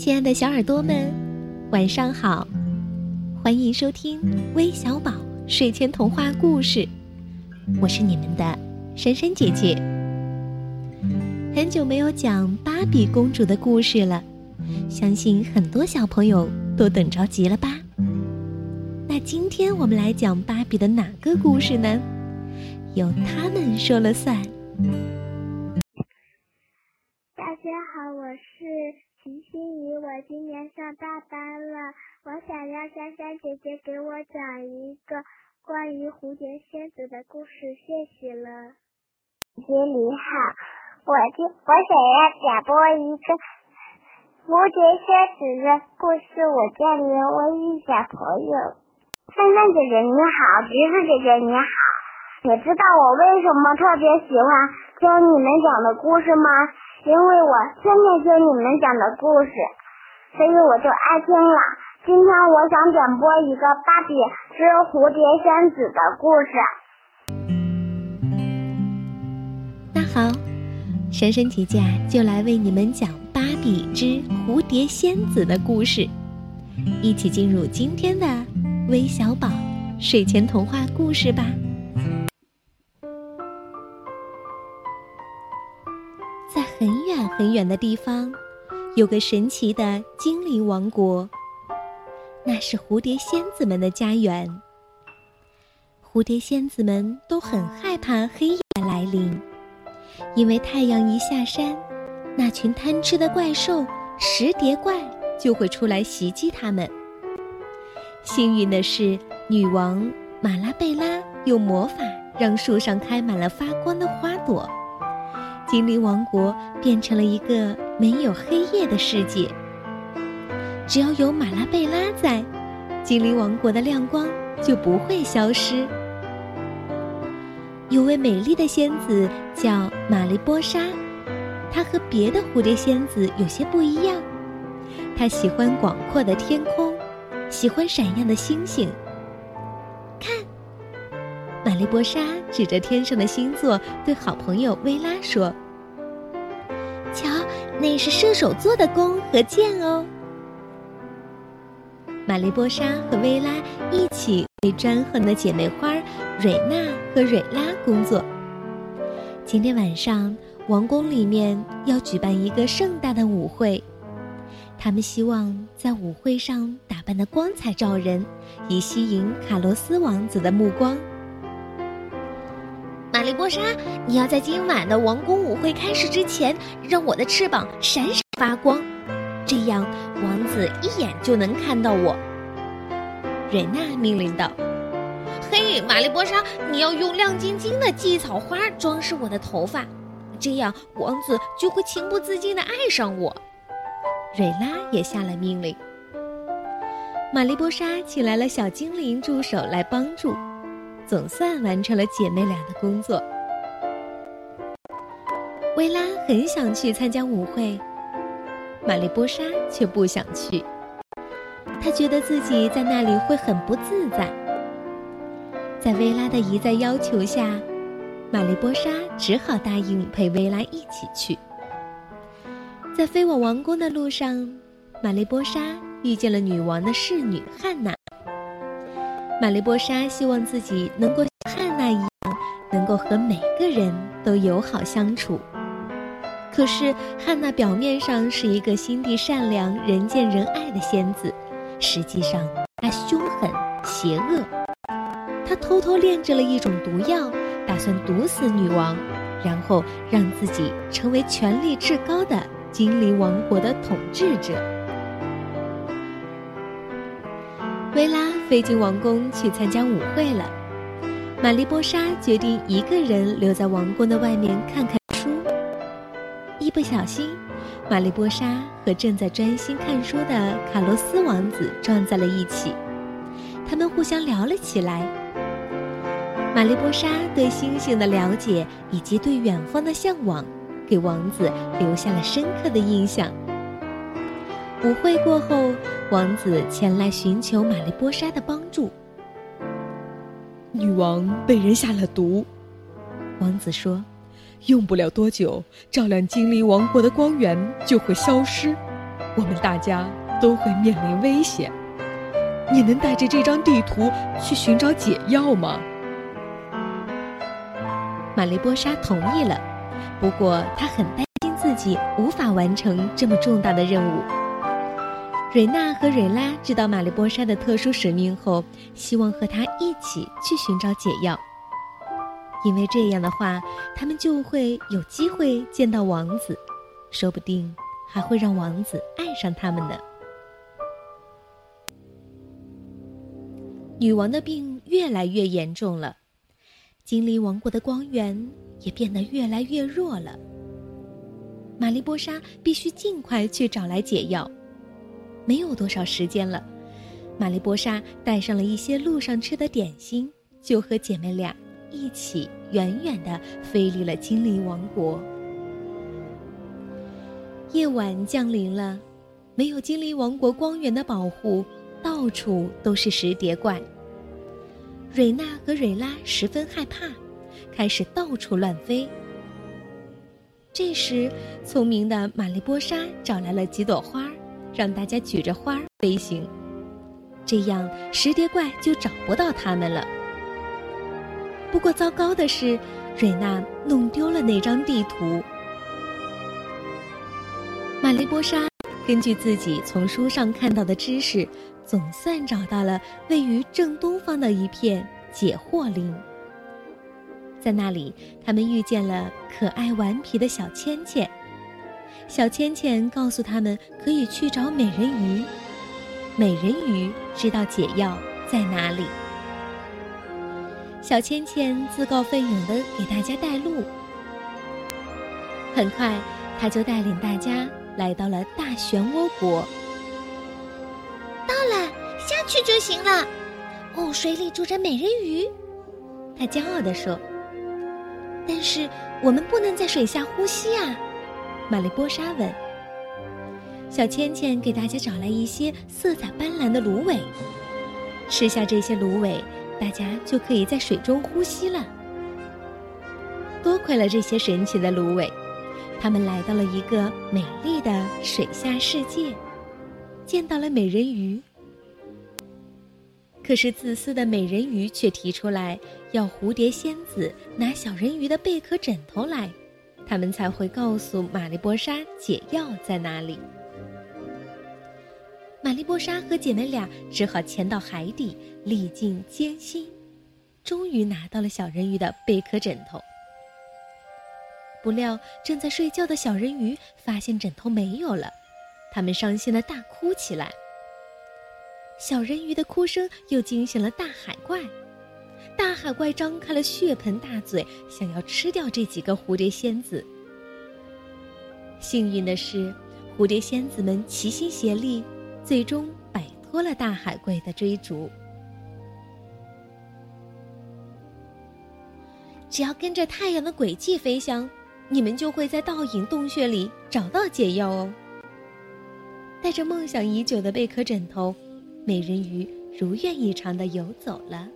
亲爱的小耳朵们，晚上好！欢迎收听微小宝睡前童话故事，我是你们的珊珊姐姐。很久没有讲芭比公主的故事了，相信很多小朋友都等着急了吧？那今天我们来讲芭比的哪个故事呢？由他们说了算。大家好，我是。齐心怡，我今年上大班了，我想让珊珊姐姐给我讲一个关于蝴蝶仙子的故事，谢谢了。姐姐你好，我今我想要讲播一个蝴蝶仙子的故事，我叫刘文玉小朋友。珊珊姐姐你好，橘子姐姐你好，你知道我为什么特别喜欢听你们讲的故事吗？因为我天天听你们讲的故事，所以我就爱听了。今天我想点播一个《芭比之蝴蝶仙子》的故事。那好，珊珊姐姐就来为你们讲《芭比之蝴蝶仙子》的故事，一起进入今天的微小宝睡前童话故事吧。很远的地方，有个神奇的精灵王国。那是蝴蝶仙子们的家园。蝴蝶仙子们都很害怕黑夜来临，因为太阳一下山，那群贪吃的怪兽石蝶怪就会出来袭击他们。幸运的是，女王马拉贝拉用魔法让树上开满了发光的花朵。精灵王国变成了一个没有黑夜的世界。只要有马拉贝拉在，精灵王国的亮光就不会消失。有位美丽的仙子叫玛丽波莎，她和别的蝴蝶仙子有些不一样。她喜欢广阔的天空，喜欢闪耀的星星。看，玛丽波莎指着天上的星座，对好朋友薇拉说。瞧，那是射手座的弓和箭哦。玛丽波莎和薇拉一起为专横的姐妹花蕊娜和蕊拉工作。今天晚上，王宫里面要举办一个盛大的舞会，他们希望在舞会上打扮的光彩照人，以吸引卡罗斯王子的目光。玛丽波莎，你要在今晚的王宫舞会开始之前，让我的翅膀闪闪发光，这样王子一眼就能看到我。瑞娜命令道：“嘿，玛丽波莎，你要用亮晶晶的蓟草花装饰我的头发，这样王子就会情不自禁地爱上我。”瑞拉也下了命令。玛丽波莎请来了小精灵助手来帮助。总算完成了姐妹俩的工作。薇拉很想去参加舞会，玛丽波莎却不想去。她觉得自己在那里会很不自在。在薇拉的一再要求下，玛丽波莎只好答应陪薇拉一起去。在飞往王宫的路上，玛丽波莎遇见了女王的侍女汉娜。玛丽波莎希望自己能够像汉娜一样，能够和每个人都友好相处。可是汉娜表面上是一个心地善良、人见人爱的仙子，实际上她凶狠邪恶。她偷偷炼制了一种毒药，打算毒死女王，然后让自己成为权力至高的精灵王国的统治者。薇拉飞进王宫去参加舞会了，玛丽波莎决定一个人留在王宫的外面看看书。一不小心，玛丽波莎和正在专心看书的卡洛斯王子撞在了一起，他们互相聊了起来。玛丽波莎对星星的了解以及对远方的向往，给王子留下了深刻的印象。舞会过后，王子前来寻求玛丽波莎的帮助。女王被人下了毒，王子说：“用不了多久，照亮精灵王国的光源就会消失。”我们大家都会面临危险。你能带着这张地图去寻找解药吗？玛丽波莎同意了，不过她很担心自己无法完成这么重大的任务。瑞娜和瑞拉知道玛丽波莎的特殊使命后，希望和她一起去寻找解药，因为这样的话，他们就会有机会见到王子，说不定还会让王子爱上他们呢。女王的病越来越严重了，精灵王国的光源也变得越来越弱了。玛丽波莎必须尽快去找来解药。没有多少时间了，玛丽波莎带上了一些路上吃的点心，就和姐妹俩一起远远的飞离了精灵王国。夜晚降临了，没有精灵王国光源的保护。到处都是石蝶怪。瑞娜和瑞拉十分害怕，开始到处乱飞。这时，聪明的玛丽波莎找来了几朵花，让大家举着花飞行，这样石叠怪就找不到他们了。不过，糟糕的是，瑞娜弄丢了那张地图。玛丽波莎根据自己从书上看到的知识。总算找到了位于正东方的一片解惑林。在那里，他们遇见了可爱顽皮的小芊芊。小芊芊告诉他们可以去找美人鱼，美人鱼知道解药在哪里。小芊芊自告奋勇地给大家带路。很快，他就带领大家来到了大漩涡国。到了下去就行了。哦，水里？住着美人鱼，他骄傲地说。但是我们不能在水下呼吸啊，玛丽波莎问。小芊芊给大家找来一些色彩斑斓的芦苇，吃下这些芦苇，大家就可以在水中呼吸了。多亏了这些神奇的芦苇，他们来到了一个美丽的水下世界，见到了美人鱼。可是，自私的美人鱼却提出来要蝴蝶仙子拿小人鱼的贝壳枕头来，他们才会告诉玛丽波莎解药在哪里。玛丽波莎和姐妹俩只好潜到海底，历尽艰辛，终于拿到了小人鱼的贝壳枕头。不料，正在睡觉的小人鱼发现枕头没有了，他们伤心的大哭起来。小人鱼的哭声又惊醒了大海怪，大海怪张开了血盆大嘴，想要吃掉这几个蝴蝶仙子。幸运的是，蝴蝶仙子们齐心协力，最终摆脱了大海怪的追逐。只要跟着太阳的轨迹飞翔，你们就会在倒影洞穴里找到解药哦。带着梦想已久的贝壳枕头。美人鱼如愿以偿的游走了。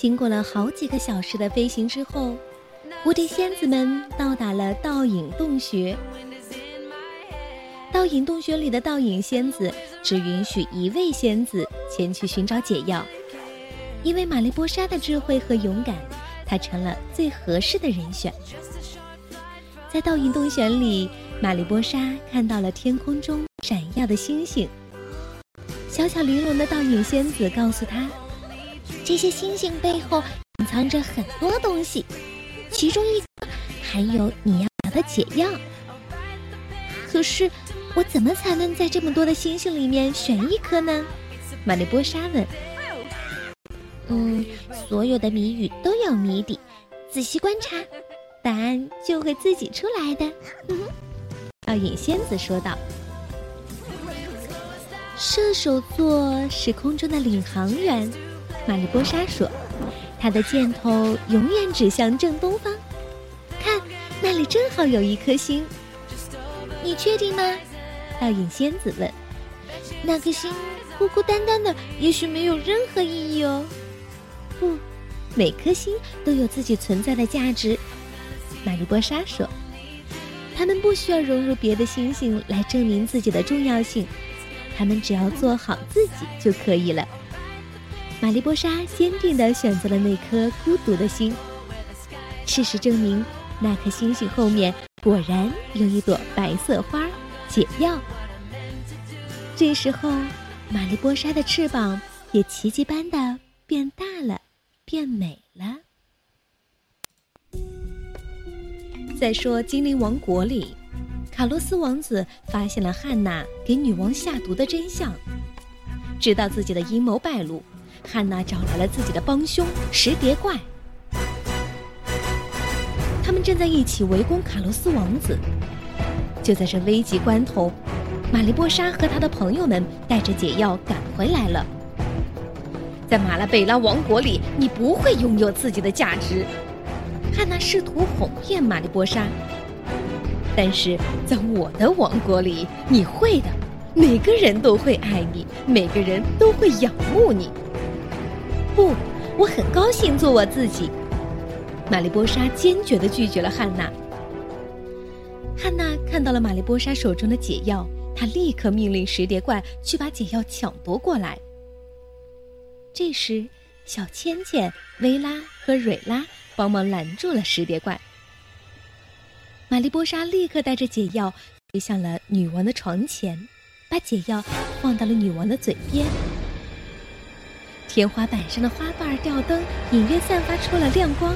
经过了好几个小时的飞行之后，蝴蝶仙子们到达了倒影洞穴。倒影洞穴里的倒影仙子只允许一位仙子前去寻找解药，因为玛丽波莎的智慧和勇敢，她成了最合适的人选。在倒影洞穴里。玛丽波莎看到了天空中闪耀的星星。小巧玲珑的倒影仙子告诉她，这些星星背后隐藏着很多东西，其中一个还有你要找的解药。可是，我怎么才能在这么多的星星里面选一颗呢？玛丽波莎问。嗯，所有的谜语都有谜底，仔细观察，答案就会自己出来的。倒影仙子说道：“射手座是空中的领航员。”玛丽波莎说：“他的箭头永远指向正东方。看，那里正好有一颗星。你确定吗？”倒影仙子问。“那颗星孤孤单单的，也许没有任何意义哦。”“不，每颗星都有自己存在的价值。”玛丽波莎说。他们不需要融入别的星星来证明自己的重要性，他们只要做好自己就可以了。玛丽波莎坚定地选择了那颗孤独的心。事实证明，那颗星星后面果然有一朵白色花——解药。这时候，玛丽波莎的翅膀也奇迹般的变大了，变美了。再说精灵王国里，卡洛斯王子发现了汉娜给女王下毒的真相，知道自己的阴谋败露。汉娜找来了自己的帮凶石蝶怪，他们正在一起围攻卡洛斯王子。就在这危急关头，玛丽波莎和他的朋友们带着解药赶回来了。在马拉贝拉王国里，你不会拥有自己的价值。汉娜试图哄骗玛丽波莎，但是在我的王国里，你会的。每个人都会爱你，每个人都会仰慕你。不，我很高兴做我自己。玛丽波莎坚决的拒绝了汉娜。汉娜看到了玛丽波莎手中的解药，她立刻命令石蝶怪去把解药抢夺过来。这时，小芊芊、薇拉和蕊拉帮忙拦住了石蝶怪。玛丽波莎立刻带着解药飞向了女王的床前，把解药放到了女王的嘴边。天花板上的花瓣吊灯隐约散发出了亮光，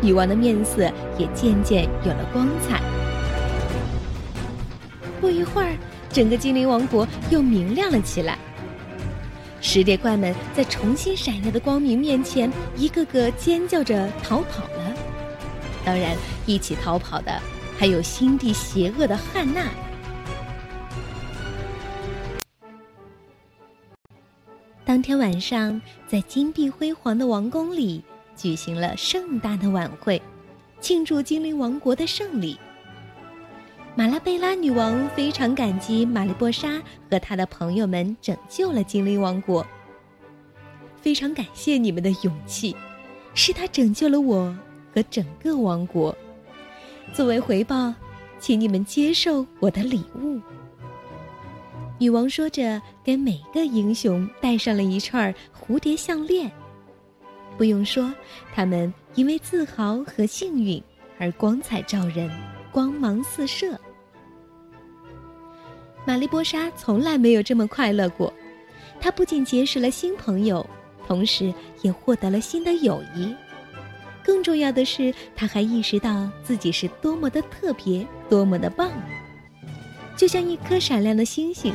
女王的面色也渐渐有了光彩。不一会儿，整个精灵王国又明亮了起来。石蝶怪们在重新闪耀的光明面前，一个个尖叫着逃跑了。当然，一起逃跑的还有心地邪恶的汉娜。当天晚上，在金碧辉煌的王宫里举行了盛大的晚会，庆祝精灵王国的胜利。马拉贝拉女王非常感激玛丽波莎和她的朋友们拯救了精灵王国。非常感谢你们的勇气，是他拯救了我和整个王国。作为回报，请你们接受我的礼物。女王说着，给每个英雄戴上了一串蝴蝶项链。不用说，他们因为自豪和幸运而光彩照人，光芒四射。玛丽波莎从来没有这么快乐过。她不仅结识了新朋友，同时也获得了新的友谊。更重要的是，她还意识到自己是多么的特别，多么的棒。就像一颗闪亮的星星，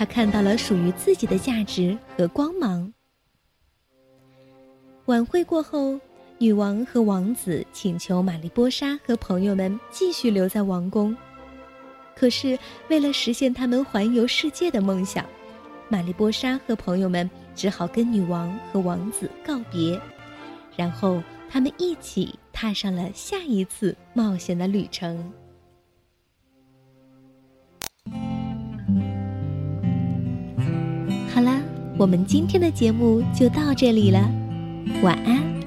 他看到了属于自己的价值和光芒。晚会过后，女王和王子请求玛丽波莎和朋友们继续留在王宫。可是，为了实现他们环游世界的梦想，玛丽波莎和朋友们只好跟女王和王子告别，然后他们一起踏上了下一次冒险的旅程。我们今天的节目就到这里了，晚安。